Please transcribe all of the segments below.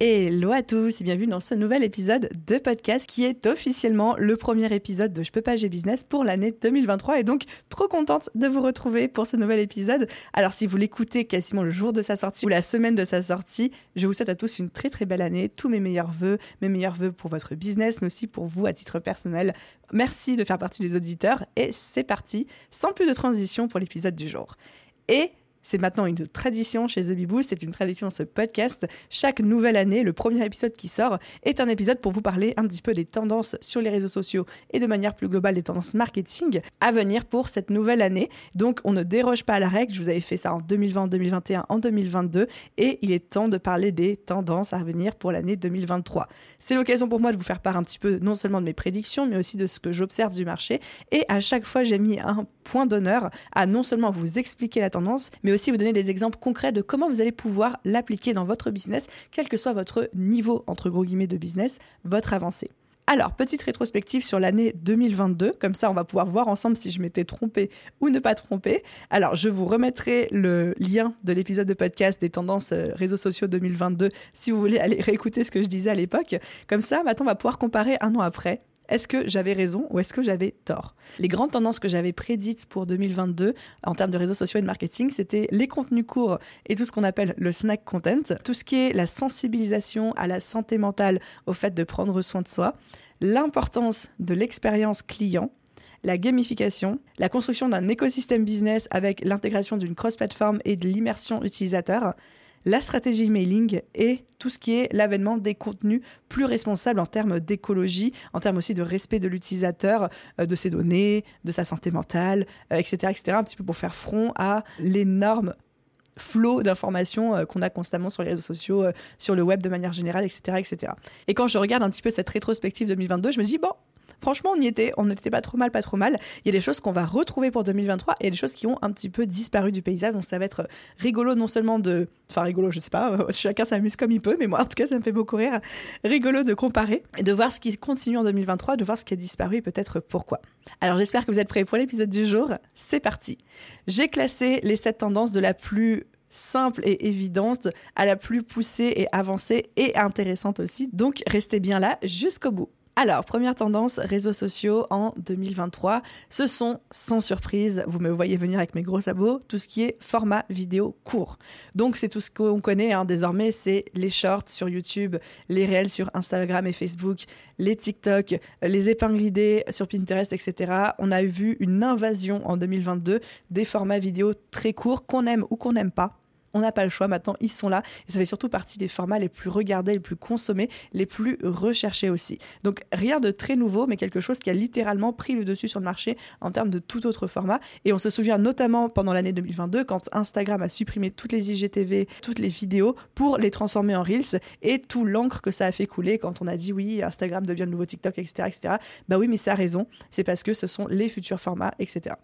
Hello à tous et bienvenue dans ce nouvel épisode de podcast qui est officiellement le premier épisode de Je peux pas, j'ai business pour l'année 2023 et donc trop contente de vous retrouver pour ce nouvel épisode. Alors si vous l'écoutez quasiment le jour de sa sortie ou la semaine de sa sortie, je vous souhaite à tous une très très belle année, tous mes meilleurs voeux, mes meilleurs voeux pour votre business mais aussi pour vous à titre personnel. Merci de faire partie des auditeurs et c'est parti, sans plus de transition pour l'épisode du jour. Et c'est maintenant une tradition chez The Bibou, c'est une tradition ce podcast. Chaque nouvelle année, le premier épisode qui sort est un épisode pour vous parler un petit peu des tendances sur les réseaux sociaux et de manière plus globale des tendances marketing à venir pour cette nouvelle année. Donc on ne déroge pas à la règle, je vous avais fait ça en 2020, 2021, en 2022 et il est temps de parler des tendances à venir pour l'année 2023. C'est l'occasion pour moi de vous faire part un petit peu non seulement de mes prédictions mais aussi de ce que j'observe du marché et à chaque fois j'ai mis un point d'honneur à non seulement vous expliquer la tendance mais aussi vous donner des exemples concrets de comment vous allez pouvoir l'appliquer dans votre business, quel que soit votre niveau, entre gros guillemets, de business, votre avancée. Alors, petite rétrospective sur l'année 2022, comme ça on va pouvoir voir ensemble si je m'étais trompée ou ne pas trompée. Alors, je vous remettrai le lien de l'épisode de podcast des tendances euh, réseaux sociaux 2022 si vous voulez aller réécouter ce que je disais à l'époque. Comme ça, maintenant on va pouvoir comparer un an après est-ce que j'avais raison ou est-ce que j'avais tort? Les grandes tendances que j'avais prédites pour 2022 en termes de réseaux sociaux et de marketing, c'était les contenus courts et tout ce qu'on appelle le snack content, tout ce qui est la sensibilisation à la santé mentale, au fait de prendre soin de soi, l'importance de l'expérience client, la gamification, la construction d'un écosystème business avec l'intégration d'une cross-platform et de l'immersion utilisateur, la stratégie mailing et tout ce qui est l'avènement des contenus plus responsables en termes d'écologie, en termes aussi de respect de l'utilisateur, euh, de ses données, de sa santé mentale, etc., euh, etc., un petit peu pour faire front à l'énorme flot d'informations euh, qu'on a constamment sur les réseaux sociaux, sur le web de manière générale, etc., etc. Et quand je regarde un petit peu cette rétrospective 2022, je me dis, bon, franchement, on y était, on n'était pas trop mal, pas trop mal. Il y a des choses qu'on va retrouver pour 2023 et des choses qui ont un petit peu disparu du paysage. Donc ça va être rigolo non seulement de, enfin rigolo, je sais pas, chacun s'amuse comme il peut, mais moi en tout cas ça me fait beaucoup rire. Rigolo de comparer et de voir ce qui continue en 2023, de voir ce qui a disparu et peut-être pourquoi. Alors j'espère que vous êtes prêts pour l'épisode du jour. C'est parti. J'ai classé les sept tendances de la plus simple et évidente à la plus poussée et avancée et intéressante aussi. Donc restez bien là jusqu'au bout. Alors, première tendance, réseaux sociaux en 2023, ce sont, sans surprise, vous me voyez venir avec mes gros sabots, tout ce qui est format vidéo court. Donc, c'est tout ce qu'on connaît hein, désormais, c'est les shorts sur YouTube, les réels sur Instagram et Facebook, les TikTok, les épingles idées sur Pinterest, etc. On a vu une invasion en 2022 des formats vidéo très courts qu'on aime ou qu'on n'aime pas on n'a pas le choix maintenant, ils sont là et ça fait surtout partie des formats les plus regardés, les plus consommés, les plus recherchés aussi. Donc rien de très nouveau, mais quelque chose qui a littéralement pris le dessus sur le marché en termes de tout autre format. Et on se souvient notamment pendant l'année 2022 quand Instagram a supprimé toutes les IGTV, toutes les vidéos pour les transformer en Reels et tout l'encre que ça a fait couler quand on a dit oui, Instagram devient le nouveau TikTok, etc. etc. Bah oui, mais ça a raison, c'est parce que ce sont les futurs formats, etc.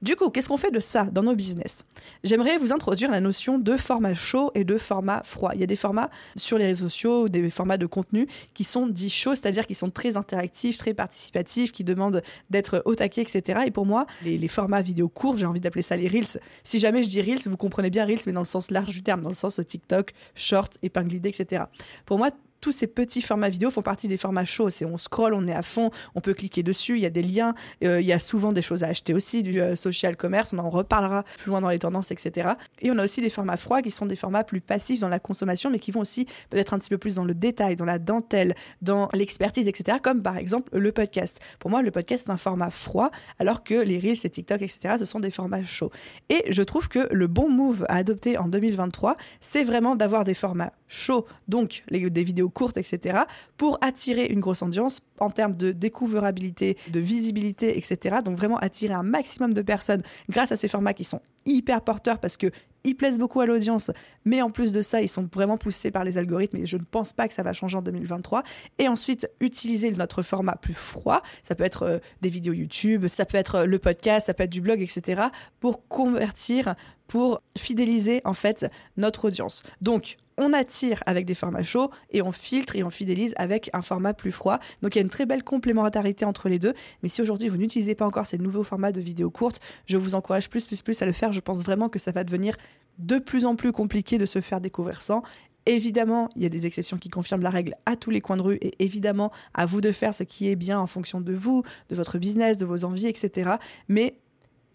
Du coup, qu'est-ce qu'on fait de ça dans nos business? J'aimerais vous introduire la notion de format chaud et de format froid. Il y a des formats sur les réseaux sociaux, des formats de contenu qui sont dits chauds, c'est-à-dire qui sont très interactifs, très participatifs, qui demandent d'être au taquet, etc. Et pour moi, les, formats vidéo courts, j'ai envie d'appeler ça les Reels. Si jamais je dis Reels, vous comprenez bien Reels, mais dans le sens large du terme, dans le sens TikTok, Short, épingle idée, etc. Pour moi, tous ces petits formats vidéo font partie des formats chauds. On scroll, on est à fond, on peut cliquer dessus, il y a des liens, euh, il y a souvent des choses à acheter aussi, du euh, social commerce, on en reparlera plus loin dans les tendances, etc. Et on a aussi des formats froids qui sont des formats plus passifs dans la consommation, mais qui vont aussi peut-être un petit peu plus dans le détail, dans la dentelle, dans l'expertise, etc. Comme par exemple le podcast. Pour moi, le podcast est un format froid, alors que les Reels et TikTok, etc. ce sont des formats chauds. Et je trouve que le bon move à adopter en 2023, c'est vraiment d'avoir des formats show, donc des vidéos courtes, etc., pour attirer une grosse audience en termes de découvrabilité, de visibilité, etc. Donc vraiment attirer un maximum de personnes grâce à ces formats qui sont hyper porteurs parce que ils plaisent beaucoup à l'audience, mais en plus de ça, ils sont vraiment poussés par les algorithmes et je ne pense pas que ça va changer en 2023. Et ensuite, utiliser notre format plus froid, ça peut être euh, des vidéos YouTube, ça peut être euh, le podcast, ça peut être du blog, etc., pour convertir, pour fidéliser en fait notre audience. Donc, on attire avec des formats chauds et on filtre et on fidélise avec un format plus froid. Donc il y a une très belle complémentarité entre les deux. Mais si aujourd'hui vous n'utilisez pas encore ces nouveaux formats de vidéos courtes, je vous encourage plus, plus, plus à le faire. Je pense vraiment que ça va devenir de plus en plus compliqué de se faire découvrir sans. Évidemment, il y a des exceptions qui confirment la règle à tous les coins de rue et évidemment, à vous de faire ce qui est bien en fonction de vous, de votre business, de vos envies, etc. Mais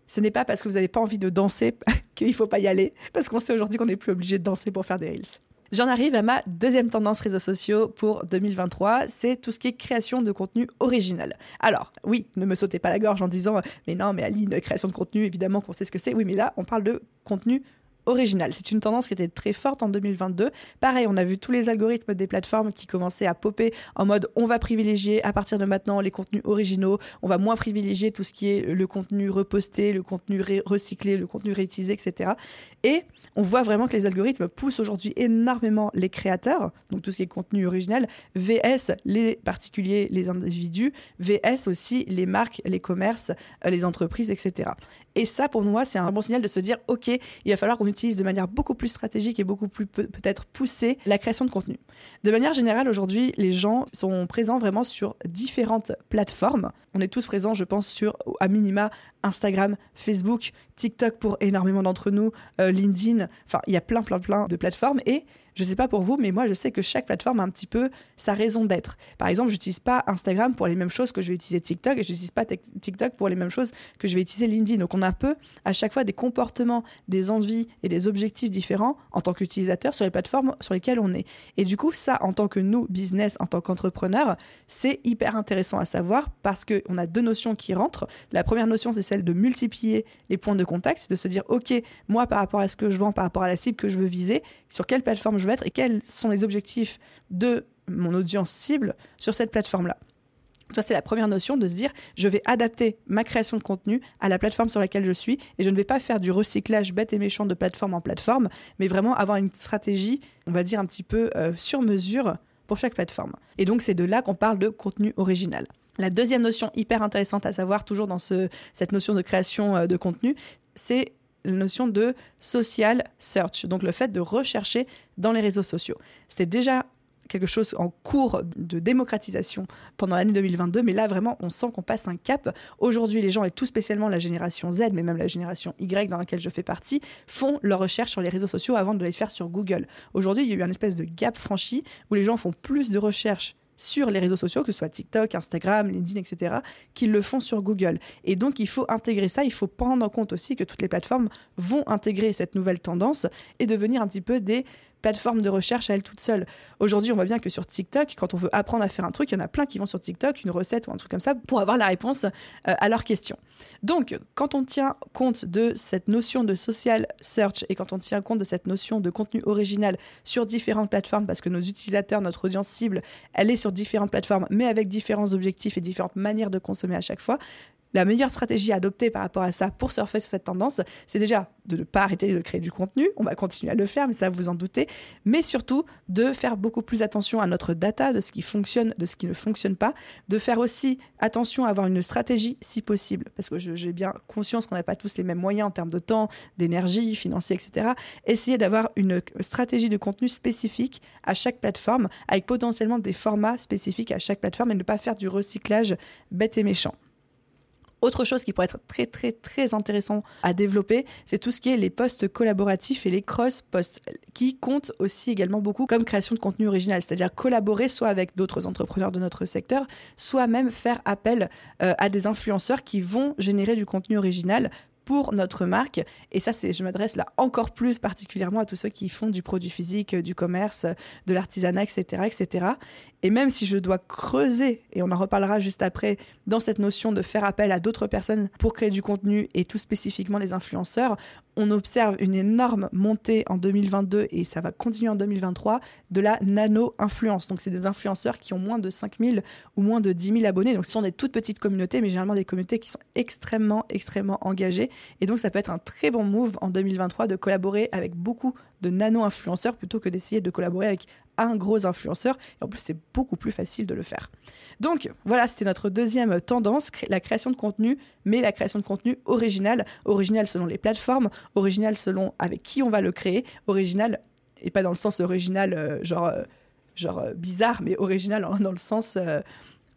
ce n'est pas parce que vous n'avez pas envie de danser qu'il ne faut pas y aller, parce qu'on sait aujourd'hui qu'on n'est plus obligé de danser pour faire des reels. J'en arrive à ma deuxième tendance réseaux sociaux pour 2023, c'est tout ce qui est création de contenu original. Alors, oui, ne me sautez pas la gorge en disant mais non, mais Aline, création de contenu, évidemment qu'on sait ce que c'est. Oui, mais là, on parle de contenu original. C'est une tendance qui était très forte en 2022. Pareil, on a vu tous les algorithmes des plateformes qui commençaient à popper en mode on va privilégier à partir de maintenant les contenus originaux, on va moins privilégier tout ce qui est le contenu reposté, le contenu recyclé, le contenu réutilisé, etc. Et on voit vraiment que les algorithmes poussent aujourd'hui énormément les créateurs, donc tout ce qui est contenu original, VS les particuliers, les individus, VS aussi les marques, les commerces, euh, les entreprises, etc. Et ça, pour moi, c'est un bon signal de se dire, OK, il va falloir qu'on de manière beaucoup plus stratégique et beaucoup plus peut-être poussée la création de contenu. De manière générale, aujourd'hui, les gens sont présents vraiment sur différentes plateformes. On est tous présents, je pense, sur, à minima, Instagram, Facebook, TikTok pour énormément d'entre nous, euh, LinkedIn. Enfin, il y a plein, plein, plein de plateformes. Et je sais pas pour vous, mais moi, je sais que chaque plateforme a un petit peu sa raison d'être. Par exemple, je n'utilise pas Instagram pour les mêmes choses que je vais utiliser TikTok et je n'utilise pas TikTok pour les mêmes choses que je vais utiliser LinkedIn. Donc, on a un peu à chaque fois des comportements, des envies et des objectifs différents en tant qu'utilisateur sur les plateformes sur lesquelles on est. Et du coup, ça, en tant que nous, business, en tant qu'entrepreneur, c'est hyper intéressant à savoir parce qu'on a deux notions qui rentrent. La première notion, c'est celle de multiplier les points de contact, de se dire, OK, moi, par rapport à ce que je vends, par rapport à la cible que je veux viser, sur quelle plateforme je veux être et quels sont les objectifs de mon audience cible sur cette plateforme-là. Ça, c'est la première notion de se dire, je vais adapter ma création de contenu à la plateforme sur laquelle je suis et je ne vais pas faire du recyclage bête et méchant de plateforme en plateforme, mais vraiment avoir une stratégie, on va dire un petit peu euh, sur mesure pour chaque plateforme. Et donc, c'est de là qu'on parle de contenu original. La deuxième notion hyper intéressante à savoir, toujours dans ce, cette notion de création euh, de contenu, c'est la notion de social search, donc le fait de rechercher dans les réseaux sociaux. C'était déjà quelque chose en cours de démocratisation pendant l'année 2022, mais là vraiment on sent qu'on passe un cap. Aujourd'hui les gens, et tout spécialement la génération Z, mais même la génération Y dans laquelle je fais partie, font leurs recherches sur les réseaux sociaux avant de les faire sur Google. Aujourd'hui il y a eu un espèce de gap franchi où les gens font plus de recherches sur les réseaux sociaux, que ce soit TikTok, Instagram, LinkedIn, etc., qu'ils le font sur Google. Et donc, il faut intégrer ça. Il faut prendre en compte aussi que toutes les plateformes vont intégrer cette nouvelle tendance et devenir un petit peu des plateforme de recherche à elle toute seule. Aujourd'hui, on voit bien que sur TikTok, quand on veut apprendre à faire un truc, il y en a plein qui vont sur TikTok, une recette ou un truc comme ça, pour avoir la réponse euh, à leurs questions. Donc, quand on tient compte de cette notion de social search et quand on tient compte de cette notion de contenu original sur différentes plateformes, parce que nos utilisateurs, notre audience cible, elle est sur différentes plateformes, mais avec différents objectifs et différentes manières de consommer à chaque fois, la meilleure stratégie à adopter par rapport à ça pour surfer sur cette tendance, c'est déjà de ne pas arrêter de créer du contenu. On va continuer à le faire, mais ça vous en doutez. Mais surtout, de faire beaucoup plus attention à notre data, de ce qui fonctionne, de ce qui ne fonctionne pas. De faire aussi attention à avoir une stratégie si possible. Parce que j'ai bien conscience qu'on n'a pas tous les mêmes moyens en termes de temps, d'énergie, financier, etc. Essayer d'avoir une stratégie de contenu spécifique à chaque plateforme, avec potentiellement des formats spécifiques à chaque plateforme et ne pas faire du recyclage bête et méchant. Autre chose qui pourrait être très très très intéressant à développer, c'est tout ce qui est les posts collaboratifs et les cross-posts, qui comptent aussi également beaucoup comme création de contenu original, c'est-à-dire collaborer soit avec d'autres entrepreneurs de notre secteur, soit même faire appel euh, à des influenceurs qui vont générer du contenu original pour notre marque. Et ça, c'est, je m'adresse là encore plus particulièrement à tous ceux qui font du produit physique, du commerce, de l'artisanat, etc., etc. Et même si je dois creuser, et on en reparlera juste après, dans cette notion de faire appel à d'autres personnes pour créer du contenu et tout spécifiquement les influenceurs, on observe une énorme montée en 2022 et ça va continuer en 2023 de la nano-influence. Donc, c'est des influenceurs qui ont moins de 5000 ou moins de 10 000 abonnés. Donc, ce sont des toutes petites communautés, mais généralement des communautés qui sont extrêmement, extrêmement engagées. Et donc, ça peut être un très bon move en 2023 de collaborer avec beaucoup de nano-influenceurs plutôt que d'essayer de collaborer avec un gros influenceur. Et en plus, c'est beaucoup plus facile de le faire. Donc voilà, c'était notre deuxième tendance, la création de contenu, mais la création de contenu original, original selon les plateformes, original selon avec qui on va le créer, original, et pas dans le sens original euh, genre, euh, genre euh, bizarre, mais original dans le sens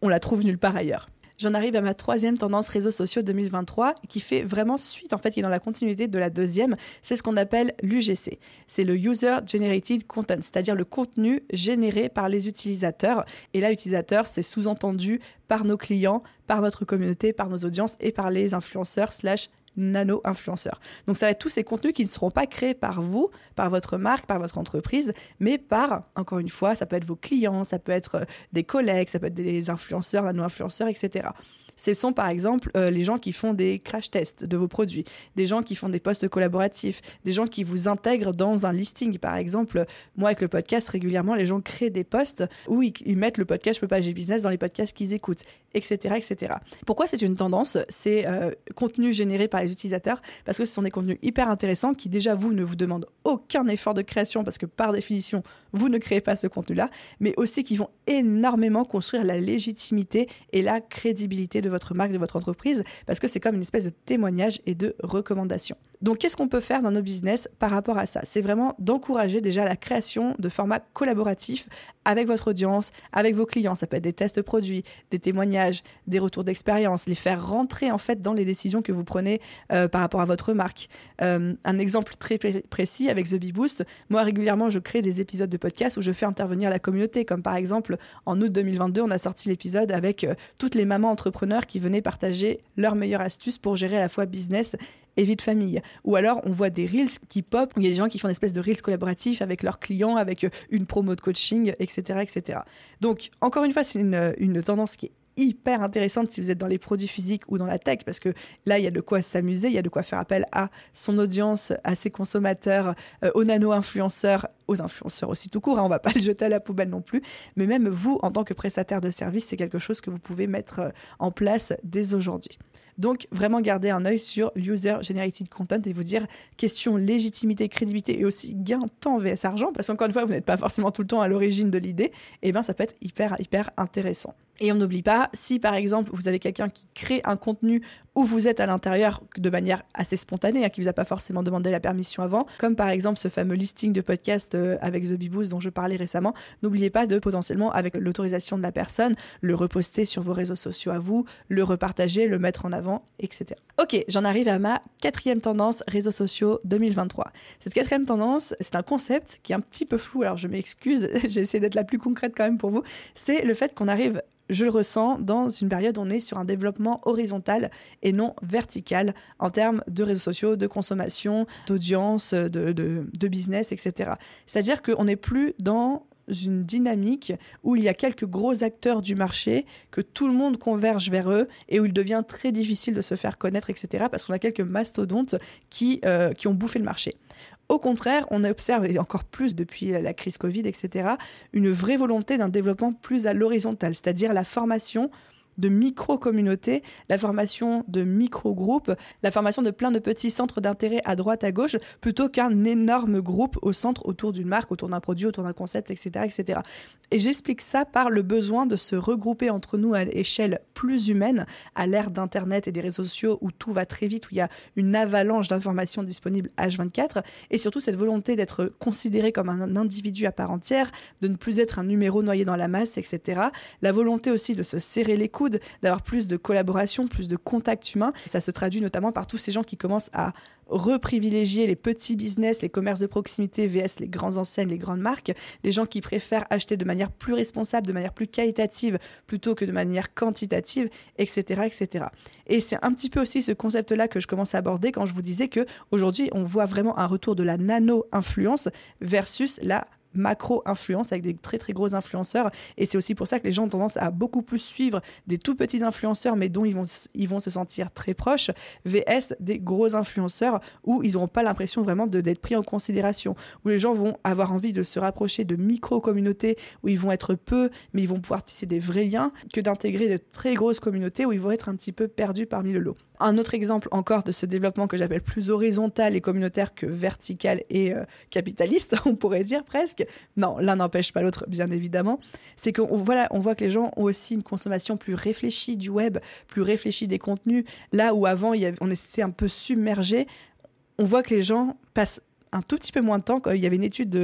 on la trouve nulle part ailleurs. J'en arrive à ma troisième tendance réseaux sociaux 2023 qui fait vraiment suite, en fait, qui est dans la continuité de la deuxième. C'est ce qu'on appelle l'UGC. C'est le User Generated Content, c'est-à-dire le contenu généré par les utilisateurs. Et là, utilisateur, c'est sous-entendu par nos clients, par notre communauté, par nos audiences et par les influenceurs slash nano-influenceurs. Donc ça va être tous ces contenus qui ne seront pas créés par vous, par votre marque, par votre entreprise, mais par, encore une fois, ça peut être vos clients, ça peut être euh, des collègues, ça peut être des influenceurs, nano-influenceurs, etc ce sont par exemple euh, les gens qui font des crash tests de vos produits, des gens qui font des posts collaboratifs, des gens qui vous intègrent dans un listing. Par exemple, moi avec le podcast, régulièrement, les gens créent des posts où ils, mettent le podcast Je peux pas agir business dans les podcasts qu'ils écoutent, etc. etc. Pourquoi c'est une tendance C'est euh, contenu généré par les utilisateurs? Parce que ce sont des contenus hyper intéressants qui déjà vous ne vous demandent aucun effort de création parce que par définition, vous ne créez pas ce contenu-là, mais aussi qui vont énormément construire la légitimité et la crédibilité de votre marque, de votre entreprise, parce que c'est comme une espèce de témoignage et de recommandation. Donc, qu'est-ce qu'on peut faire dans nos business par rapport à ça? C'est vraiment d'encourager déjà la création de formats collaboratifs avec votre audience, avec vos clients. Ça peut être des tests de produits, des témoignages, des retours d'expérience, les faire rentrer en fait dans les décisions que vous prenez euh, par rapport à votre marque. Euh, un exemple très précis avec The Bee Boost, moi régulièrement je crée des épisodes de podcast où je fais intervenir la communauté, comme par exemple en août 2022 on a sorti l'épisode avec euh, toutes les mamans entrepreneurs qui venaient partager leurs meilleures astuces pour gérer à la fois business et vie de famille. Ou alors, on voit des reels qui pop, où il y a des gens qui font une espèce de reels collaboratifs avec leurs clients, avec euh, une promo de coaching, etc. etc. Donc, encore une fois, c'est une, une tendance qui est hyper intéressante si vous êtes dans les produits physiques ou dans la tech, parce que là, il y a de quoi s'amuser, il y a de quoi faire appel à son audience, à ses consommateurs, euh, aux nano-influenceurs, aux influenceurs aussi tout court, hein, on va pas le jeter à la poubelle non plus, mais même vous, en tant que prestataire de service, c'est quelque chose que vous pouvez mettre euh, en place dès aujourd'hui. Donc, vraiment garder un œil sur l'user generated content et vous dire question légitimité, crédibilité et aussi gain temps vs argent, parce qu'encore une fois, vous n'êtes pas forcément tout le temps à l'origine de l'idée, et bien ça peut être hyper, hyper intéressant. Et on n'oublie pas, si par exemple vous avez quelqu'un qui crée un contenu où vous êtes à l'intérieur de manière assez spontanée, hein, qui vous a pas forcément demandé la permission avant, comme par exemple ce fameux listing de podcast euh, avec The Beboost dont je parlais récemment, n'oubliez pas de potentiellement, avec l'autorisation de la personne, le reposter sur vos réseaux sociaux à vous, le repartager, le mettre en avant, etc. Ok, j'en arrive à ma quatrième tendance réseaux sociaux 2023. Cette quatrième tendance, c'est un concept qui est un petit peu flou, alors je m'excuse, j'ai essayé d'être la plus concrète quand même pour vous, c'est le fait qu'on arrive je le ressens dans une période où on est sur un développement horizontal et non vertical en termes de réseaux sociaux, de consommation, d'audience, de, business, etc. C'est-à-dire qu'on n'est plus dans une dynamique où il y a quelques gros acteurs du marché, que tout le monde converge vers eux et où il devient très difficile de se faire connaître, etc. parce qu'on a quelques mastodontes qui, euh, qui ont bouffé le marché. Au contraire, on observe, et encore plus depuis la crise Covid, etc., une vraie volonté d'un développement plus à l'horizontale, c'est-à-dire la formation de micro-communautés, la formation de micro-groupes, la formation de plein de petits centres d'intérêt à droite, à gauche, plutôt qu'un énorme groupe au centre autour d'une marque, autour d'un produit, autour d'un concept, etc., etc. Et j'explique ça par le besoin de se regrouper entre nous à échelle plus humaine, à l'ère d'Internet et des réseaux sociaux où tout va très vite, où il y a une avalanche d'informations disponibles H24, et surtout cette volonté d'être considéré comme un individu à part entière, de ne plus être un numéro noyé dans la masse, etc. La volonté aussi de se serrer les coudes d'avoir plus de collaboration, plus de contact humain. Ça se traduit notamment par tous ces gens qui commencent à reprivilégier les petits business, les commerces de proximité vs les grandes enseignes, les grandes marques, les gens qui préfèrent acheter de manière plus responsable, de manière plus qualitative plutôt que de manière quantitative, etc., etc. Et c'est un petit peu aussi ce concept-là que je commence à aborder quand je vous disais que aujourd'hui on voit vraiment un retour de la nano-influence versus la macro-influence avec des très très gros influenceurs. Et c'est aussi pour ça que les gens ont tendance à beaucoup plus suivre des tout petits influenceurs, mais dont ils vont, ils vont se sentir très proches, VS des gros influenceurs où ils n'auront pas l'impression vraiment d'être pris en considération, où les gens vont avoir envie de se rapprocher de micro-communautés où ils vont être peu, mais ils vont pouvoir tisser des vrais liens, que d'intégrer de très grosses communautés où ils vont être un petit peu perdus parmi le lot. Un autre exemple encore de ce développement que j'appelle plus horizontal et communautaire que vertical et euh, capitaliste, on pourrait dire presque. Non, l'un n'empêche pas l'autre, bien évidemment. C'est qu'on on voit que les gens ont aussi une consommation plus réfléchie du web, plus réfléchie des contenus. Là où avant, il y avait, on était un peu submergé, on voit que les gens passent un tout petit peu moins de temps. Il y avait une étude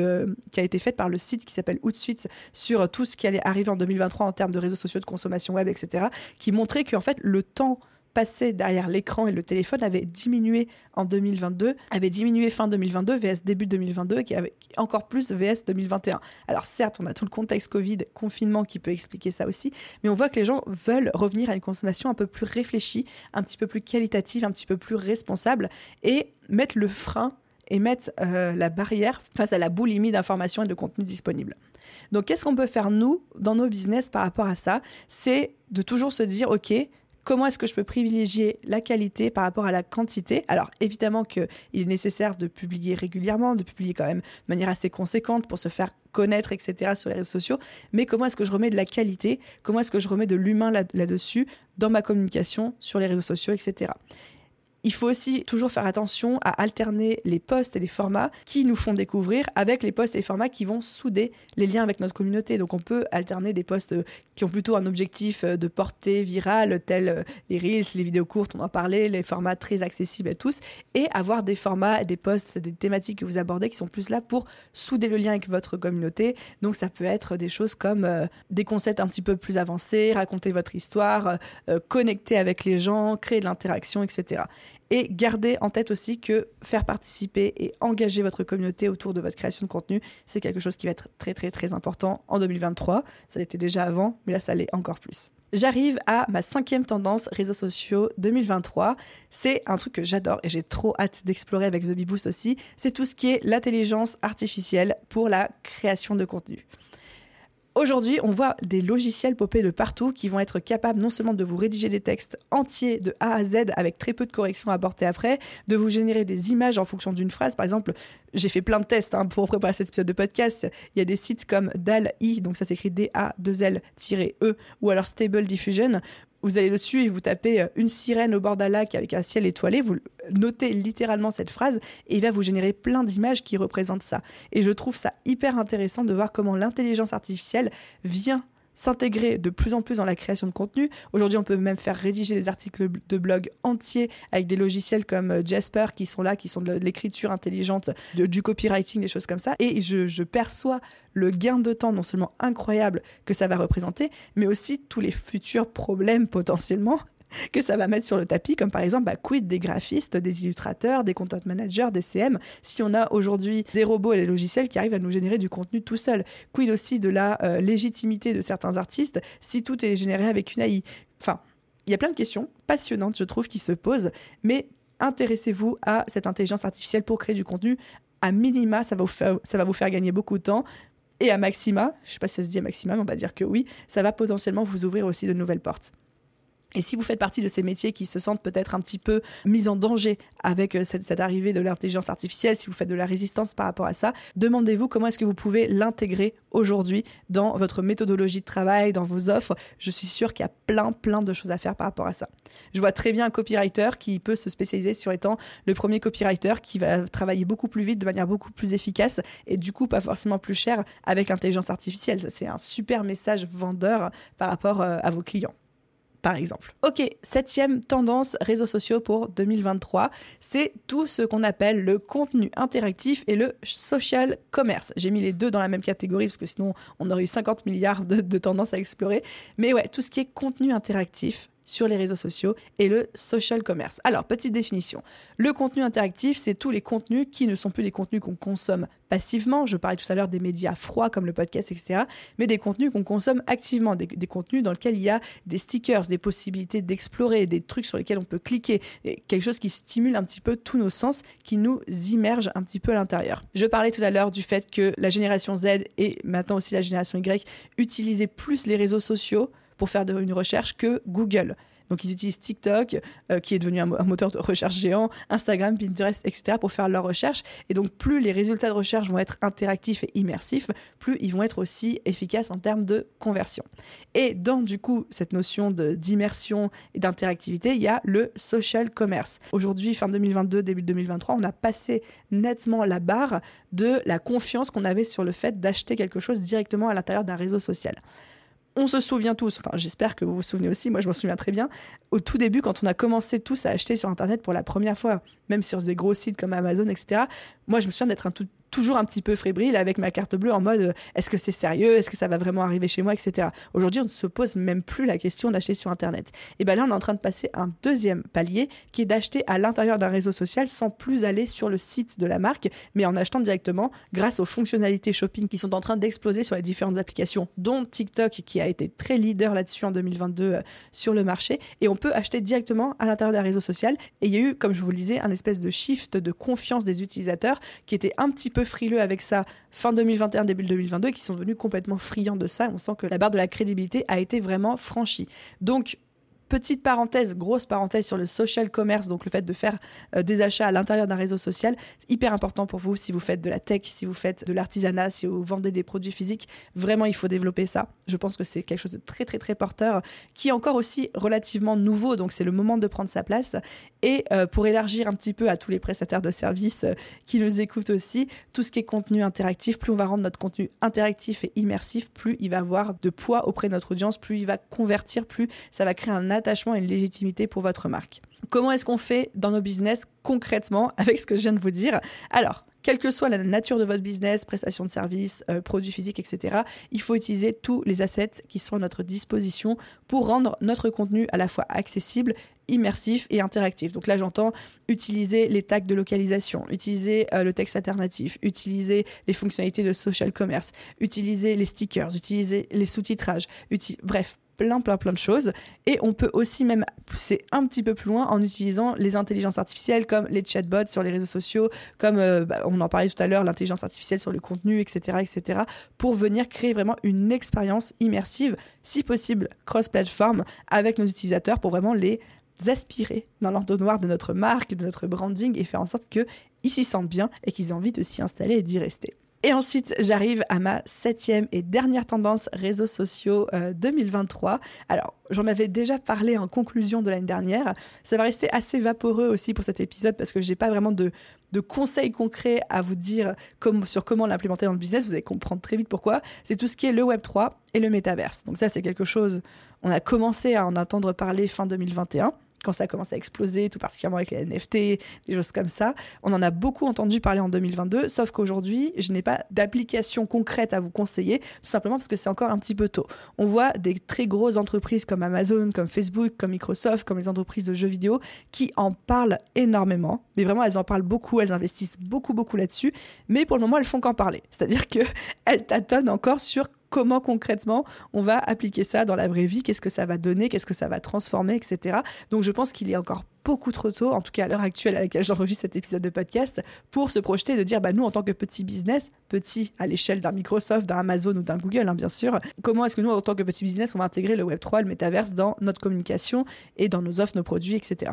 qui a été faite par le site qui s'appelle Outsuite sur tout ce qui allait arriver en 2023 en termes de réseaux sociaux, de consommation web, etc., qui montrait qu'en fait, le temps passé derrière l'écran et le téléphone avait diminué en 2022, avait diminué fin 2022 VS début 2022 et qui avait encore plus VS 2021. Alors certes, on a tout le contexte Covid, confinement qui peut expliquer ça aussi, mais on voit que les gens veulent revenir à une consommation un peu plus réfléchie, un petit peu plus qualitative, un petit peu plus responsable et mettre le frein et mettre euh, la barrière face à la boulimie d'informations et de contenu disponibles. Donc qu'est-ce qu'on peut faire nous dans nos business par rapport à ça? C'est de toujours se dire ok comment est-ce que je peux privilégier la qualité par rapport à la quantité? Alors évidemment qu'il est nécessaire de publier régulièrement, de publier quand même de manière assez conséquente pour se faire connaître, etc. sur les réseaux sociaux, mais comment est-ce que je remets de la qualité, comment est-ce que je remets de l'humain là-dessus dans ma communication sur les réseaux sociaux, etc. Il faut aussi toujours faire attention à alterner les posts et les formats qui nous font découvrir avec les posts et les formats qui vont souder les liens avec notre communauté. Donc on peut alterner des posts qui ont plutôt un objectif de portée virale, tels les reels, les vidéos courtes, on en parlait, les formats très accessibles à tous, et avoir des formats, des posts, des thématiques que vous abordez qui sont plus là pour souder le lien avec votre communauté. Donc ça peut être des choses comme euh, des concepts un petit peu plus avancés, raconter votre histoire, euh, connecter avec les gens, créer de l'interaction, etc. Et gardez en tête aussi que faire participer et engager votre communauté autour de votre création de contenu, c'est quelque chose qui va être très très très important en 2023. Ça l'était déjà avant, mais là ça l'est encore plus. J'arrive à ma cinquième tendance réseaux sociaux 2023. C'est un truc que j'adore et j'ai trop hâte d'explorer avec The Beboost aussi. C'est tout ce qui est l'intelligence artificielle pour la création de contenu. Aujourd'hui, on voit des logiciels popés de partout qui vont être capables non seulement de vous rédiger des textes entiers de A à Z avec très peu de corrections à apporter après, de vous générer des images en fonction d'une phrase. Par exemple, j'ai fait plein de tests hein, pour préparer cet épisode de podcast. Il y a des sites comme DAL-I, donc ça s'écrit D-A-2-L-E, ou alors Stable Diffusion, vous allez dessus et vous tapez euh, une sirène au bord d'un lac avec un ciel étoilé, vous notez littéralement cette phrase et il va vous générer plein d'images qui représentent ça. Et je trouve ça hyper intéressant de voir comment l'intelligence artificielle vient s'intégrer de plus en plus dans la création de contenu. Aujourd'hui, on peut même faire rédiger des articles de blog entiers avec des logiciels comme euh, Jasper qui sont là, qui sont de l'écriture intelligente, du copywriting, des choses comme ça. Et je perçois le gain de temps non seulement incroyable que ça va représenter, mais aussi tous les futurs problèmes potentiellement que ça va mettre sur le tapis, comme par exemple, bah, quid des graphistes, des illustrateurs, des content managers, des CM, si on a aujourd'hui des robots et des logiciels qui arrivent à nous générer du contenu tout seul. Quid aussi de la euh, légitimité de certains artistes si tout est généré avec une AI. Enfin, il y a plein de questions passionnantes, je trouve, qui se posent, mais intéressez-vous à cette intelligence artificielle pour créer du contenu. À minima, ça va vous faire, ça va vous faire gagner beaucoup de temps. Et à maxima, je ne sais pas si ça se dit à maxima, mais on va dire que oui, ça va potentiellement vous ouvrir aussi de nouvelles portes. Et si vous faites partie de ces métiers qui se sentent peut-être un petit peu mis en danger avec euh, cette, arrivée de l'intelligence artificielle, si vous faites de la résistance par rapport à ça, demandez-vous comment est-ce que vous pouvez l'intégrer aujourd'hui dans votre méthodologie de travail, dans vos offres. Je suis sûre qu'il y a plein, plein de choses à faire par rapport à ça. Je vois très bien un copywriter qui peut se spécialiser sur étant le premier copywriter qui va travailler beaucoup plus vite, de manière beaucoup plus efficace et du coup pas forcément plus cher avec l'intelligence artificielle. C'est un super message vendeur par rapport euh, à vos clients par exemple. Ok, septième tendance réseaux sociaux pour 2023, c'est tout ce qu'on appelle le contenu interactif et le social commerce. J'ai mis les deux dans la même catégorie parce que sinon on aurait eu 50 milliards de, de tendances à explorer. Mais ouais, tout ce qui est contenu interactif, sur les réseaux sociaux et le social commerce. Alors, petite définition. Le contenu interactif, c'est tous les contenus qui ne sont plus des contenus qu'on consomme passivement. Je parlais tout à l'heure des médias froids comme le podcast, etc. Mais des contenus qu'on consomme activement, des, contenus dans lesquels il y a des stickers, des possibilités d'explorer, des trucs sur lesquels on peut cliquer, quelque chose qui stimule un petit peu tous nos sens, qui nous immerge un petit peu à l'intérieur. Je parlais tout à l'heure du fait que la génération Z et maintenant aussi la génération Y utilisaient plus les réseaux sociaux pour faire une recherche que Google. Donc ils utilisent TikTok, euh, qui est devenu un, moteur de recherche géant, Instagram, Pinterest, etc. pour faire leurs recherches. Et donc plus les résultats de recherche vont être interactifs et immersifs, plus ils vont être aussi efficaces en termes de conversion. Et dans du coup cette notion d'immersion et d'interactivité, il y a le social commerce. Aujourd'hui, fin 2022, début 2023, on a passé nettement la barre de la confiance qu'on avait sur le fait d'acheter quelque chose directement à l'intérieur d'un réseau social on se souvient tous, enfin j'espère que vous vous souvenez aussi, moi je m'en souviens très bien, au tout début quand on a commencé tous à acheter sur Internet pour la première fois, même sur des gros sites comme Amazon, etc., moi je me souviens d'être un tout toujours un petit peu fébrile avec ma carte bleue en mode euh, est-ce que c'est sérieux, est-ce que ça va vraiment arriver chez moi, etc. Aujourd'hui, on ne se pose même plus la question d'acheter sur Internet. Et bien là, on est en train de passer un deuxième palier qui est d'acheter à l'intérieur d'un réseau social sans plus aller sur le site de la marque, mais en achetant directement grâce aux fonctionnalités shopping qui sont en train d'exploser sur les différentes applications, dont TikTok qui a été très leader là-dessus en 2022 euh, sur le marché. Et on peut acheter directement à l'intérieur d'un réseau social. Et il y a eu, comme je vous le disais, un espèce de shift de confiance des utilisateurs qui était un petit peu frileux avec ça fin 2021, début 2022 et qui sont devenus complètement friands de ça. On sent que la barre de la crédibilité a été vraiment franchie. Donc, Petite parenthèse, grosse parenthèse sur le social commerce, donc le fait de faire euh, des achats à l'intérieur d'un réseau social, hyper important pour vous si vous faites de la tech, si vous faites de l'artisanat, si vous vendez des produits physiques. Vraiment, il faut développer ça. Je pense que c'est quelque chose de très très très porteur, qui est encore aussi relativement nouveau, donc c'est le moment de prendre sa place. Et euh, pour élargir un petit peu à tous les prestataires de services euh, qui nous écoutent aussi, tout ce qui est contenu interactif, plus on va rendre notre contenu interactif et immersif, plus il va avoir de poids auprès de notre audience, plus il va convertir, plus ça va créer un attachement et une légitimité pour votre marque. Comment est-ce qu'on fait dans nos business concrètement avec ce que je viens de vous dire? Alors, quelle que soit la nature de votre business, prestation de services, euh, produits physiques, etc., il faut utiliser tous les assets qui sont à notre disposition pour rendre notre contenu à la fois accessible immersif et interactif. Donc là, j'entends utiliser les tags de localisation, utiliser euh, le texte alternatif, utiliser les fonctionnalités de social commerce, utiliser les stickers, utiliser les sous-titrages, bref, plein, plein, plein de choses. Et on peut aussi même pousser un petit peu plus loin en utilisant les intelligences artificielles comme les chatbots sur les réseaux sociaux, comme euh, bah, on en parlait tout à l'heure, l'intelligence artificielle sur le contenu, etc., etc., pour venir créer vraiment une expérience immersive, si possible cross-platform, avec nos utilisateurs pour vraiment les aspirer dans l'entonnoir de notre marque, de notre branding et faire en sorte qu'ils s'y sentent bien et qu'ils aient envie de s'y installer et d'y rester. Et ensuite, j'arrive à ma septième et dernière tendance réseaux sociaux 2023. Euh, Alors, j'en avais déjà parlé en conclusion de l'année dernière. Ça va rester assez vaporeux aussi pour cet épisode parce que j'ai pas vraiment de, conseils concrets à vous dire sur comment l'implémenter dans le business. Vous allez comprendre très vite pourquoi. C'est tout ce qui est le Web 3 et le métaverse. Donc ça, c'est quelque chose, on a commencé à en entendre parler fin 2021 quand ça a commencé à exploser, tout particulièrement avec les NFT, des choses comme ça. On en a beaucoup entendu parler en 2022, sauf qu'aujourd'hui, je n'ai pas d'application concrète à vous conseiller, tout simplement parce que c'est encore un petit peu tôt. On voit des très grosses entreprises comme Amazon, comme Facebook, comme Microsoft, comme les entreprises de jeux vidéo qui en parlent énormément, mais vraiment elles en parlent beaucoup, elles investissent beaucoup beaucoup là-dessus, mais pour le moment elles font qu'en parler. C'est-à-dire qu'elles tâtonnent encore sur comment concrètement on va appliquer ça dans la vraie vie, qu'est-ce que ça va donner, qu'est-ce que ça va transformer, etc. Donc je pense qu'il est encore beaucoup trop tôt, en tout cas à l'heure actuelle à laquelle j'enregistre cet épisode de podcast, pour se projeter de dire, bah, nous, en tant que petit business, petit à l'échelle d'un Microsoft, d'un Amazon ou d'un Google, hein, bien sûr, comment est-ce que nous, en tant que petit business, on va intégrer le Web3, le métaverse dans notre communication et dans nos offres, nos produits, etc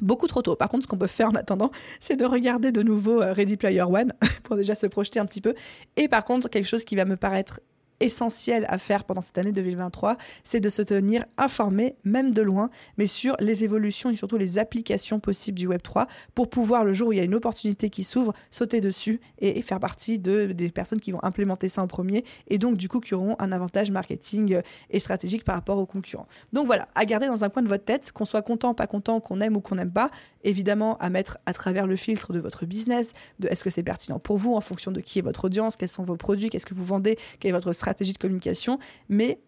beaucoup trop tôt. Par contre, ce qu'on peut faire en attendant, c'est de regarder de nouveau euh, Ready Player One pour déjà se projeter un petit peu. Et par contre, quelque chose qui va me paraître essentiel à faire pendant cette année 2023, c'est de se tenir informé, même de loin, mais sur les évolutions et surtout les applications possibles du Web3 pour pouvoir, le jour où il y a une opportunité qui s'ouvre, sauter dessus et faire partie de, des personnes qui vont implémenter ça en premier et donc du coup qui auront un avantage marketing et stratégique par rapport aux concurrents. Donc voilà, à garder dans un coin de votre tête, qu'on soit content, pas content, qu'on aime ou qu'on n'aime pas, évidemment à mettre à travers le filtre de votre business, de est-ce que c'est pertinent pour vous en fonction de qui est votre audience, quels sont vos produits, qu'est-ce que vous vendez, quelle est votre stratégie de communication, mais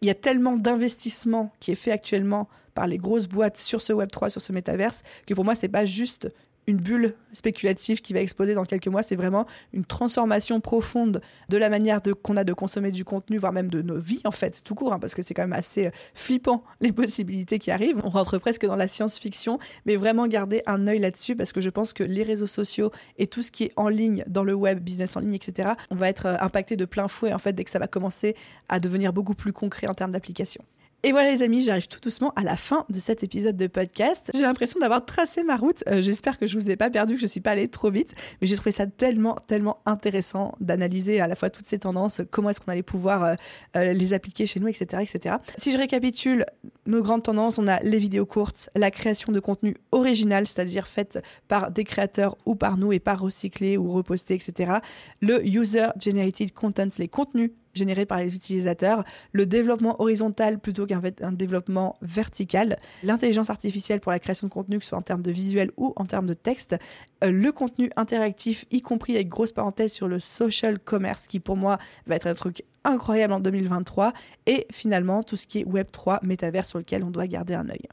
il y a tellement d'investissement qui est fait actuellement par les grosses boîtes sur ce Web3, sur ce métaverse, que pour moi, c'est pas juste une bulle spéculative qui va exploser dans quelques mois. C'est vraiment une transformation profonde de la manière qu'on a de consommer du contenu, voire même de nos vies, en fait, tout court, hein, parce que c'est quand même assez euh, flippant les possibilités qui arrivent. On rentre presque dans la science-fiction, mais vraiment garder un œil là-dessus, parce que je pense que les réseaux sociaux et tout ce qui est en ligne, dans le web, business en ligne, etc., on va être euh, impacté de plein fouet, en fait, dès que ça va commencer à devenir beaucoup plus concret en termes d'application. Et voilà les amis, j'arrive tout doucement à la fin de cet épisode de podcast. J'ai l'impression d'avoir tracé ma route. Euh, j'espère que je vous ai pas perdu, que je suis pas allée trop vite, mais j'ai trouvé ça tellement, tellement intéressant d'analyser à la fois toutes ces tendances, comment est-ce qu'on allait pouvoir euh, euh, les appliquer chez nous, etc., etc. Si je récapitule nos grandes tendances, on a les vidéos courtes, la création de contenu original, c'est-à-dire faite par des créateurs ou par nous et pas recyclé ou reposté, etc. Le user generated content, les contenus généré par les utilisateurs, le développement horizontal plutôt qu'un développement vertical, l'intelligence artificielle pour la création de contenu, que ce soit en termes de visuel ou en termes de texte, euh, le contenu interactif, y compris avec grosse parenthèse sur le social commerce, qui pour moi va être un truc incroyable en 2023, et finalement tout ce qui est Web3, métavers sur lequel on doit garder un œil.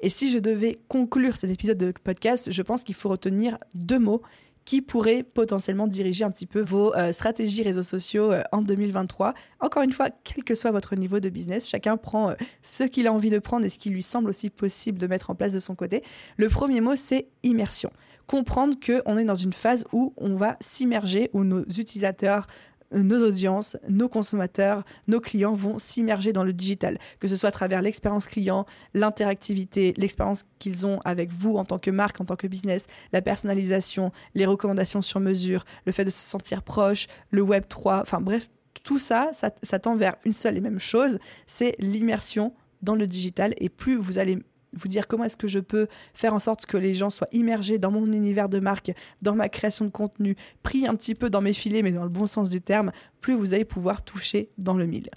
Et si je devais conclure cet épisode de podcast, je pense qu'il faut retenir deux mots qui pourrait potentiellement diriger un petit peu vos euh, stratégies réseaux sociaux euh, en 2023. Encore une fois, quel que soit votre niveau de business, chacun prend euh, ce qu'il a envie de prendre et ce qui lui semble aussi possible de mettre en place de son côté. Le premier mot, c'est immersion comprendre qu'on est dans une phase où on va s'immerger, où nos utilisateurs nos audiences, nos consommateurs, nos clients vont s'immerger dans le digital, que ce soit à travers l'expérience client, l'interactivité, l'expérience qu'ils ont avec vous en tant que marque, en tant que business, la personnalisation, les recommandations sur mesure, le fait de se sentir proche, le Web 3, enfin bref, tout ça, ça, ça tend vers une seule et même chose, c'est l'immersion dans le digital. Et plus vous allez vous dire comment est-ce que je peux faire en sorte que les gens soient immergés dans mon univers de marque, dans ma création de contenu, pris un petit peu dans mes filets, mais dans le bon sens du terme, plus vous allez pouvoir toucher dans le mille.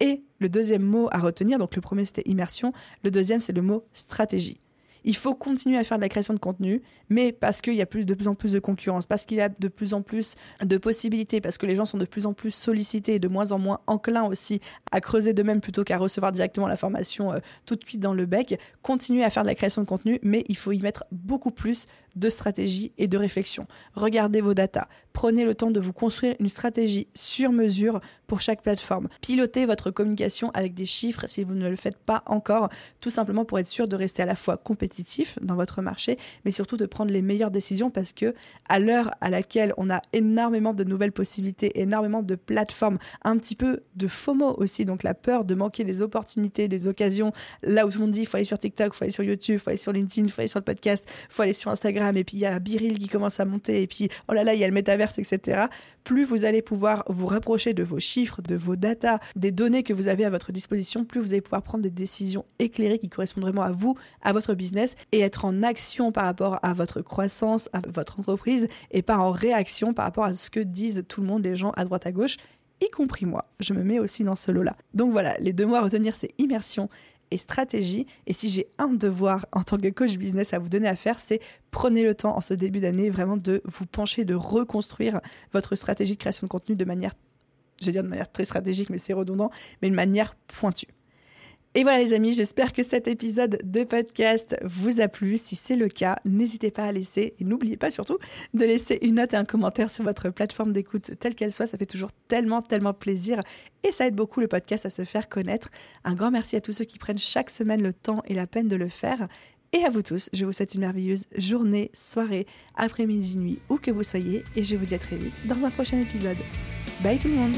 Et le deuxième mot à retenir, donc le premier c'était immersion, le deuxième c'est le mot stratégie. Il faut continuer à faire de la création de contenu, mais parce qu'il y a plus, de plus en plus de concurrence, parce qu'il y a de plus en plus de possibilités, parce que les gens sont de plus en plus sollicités et de moins en moins enclins aussi à creuser de même plutôt qu'à recevoir directement l'information euh, tout de suite dans le bec. Continuez à faire de la création de contenu, mais il faut y mettre beaucoup plus de stratégie et de réflexion. Regardez vos datas. Prenez le temps de vous construire une stratégie sur mesure pour chaque plateforme. Pilotez votre communication avec des chiffres si vous ne le faites pas encore, tout simplement pour être sûr de rester à la fois compétitif dans votre marché, mais surtout de prendre les meilleures décisions parce que à l'heure à laquelle on a énormément de nouvelles possibilités, énormément de plateformes, un petit peu de FOMO aussi, donc la peur de manquer des opportunités, des occasions, là où tout le monde dit il faut aller sur TikTok, il faut aller sur YouTube, il faut aller sur LinkedIn, il faut aller sur le podcast, il faut aller sur Et puis il y a Biril qui commence à monter, et puis oh là là, il y a le métaverse, etc. Plus vous allez pouvoir vous rapprocher de vos chiffres, de vos datas, des données que vous avez à votre disposition, plus vous allez pouvoir prendre des décisions éclairées qui correspondent vraiment à vous, à votre business, et être en action par rapport à votre croissance, à votre entreprise, et pas en réaction par rapport à ce que disent tout le monde, les gens à droite à gauche y compris moi. Je me mets aussi dans ce lot-là. Donc voilà, les deux mots à retenir, c'est immersion et stratégie. Et si j'ai un devoir en tant que coach business à vous donner à faire, c'est prenez le temps en ce début d'année vraiment de vous pencher, de reconstruire votre stratégie de création de contenu de manière, je vais dire de manière très stratégique, mais c'est redondant, mais de manière pointue. Et voilà les amis, j'espère que cet épisode de podcast vous a plu. Si c'est le cas, n'hésitez pas à laisser, et n'oubliez pas surtout de laisser une note et un commentaire sur votre plateforme d'écoute, telle qu'elle soit. Ça fait toujours tellement, tellement plaisir et ça aide beaucoup le podcast à se faire connaître. Un grand merci à tous ceux qui prennent chaque semaine le temps et la peine de le faire. Et à vous tous, je vous souhaite une merveilleuse journée, soirée, après-midi, nuit, où que vous soyez. Et je vous dis à très vite dans un prochain épisode. Bye tout le monde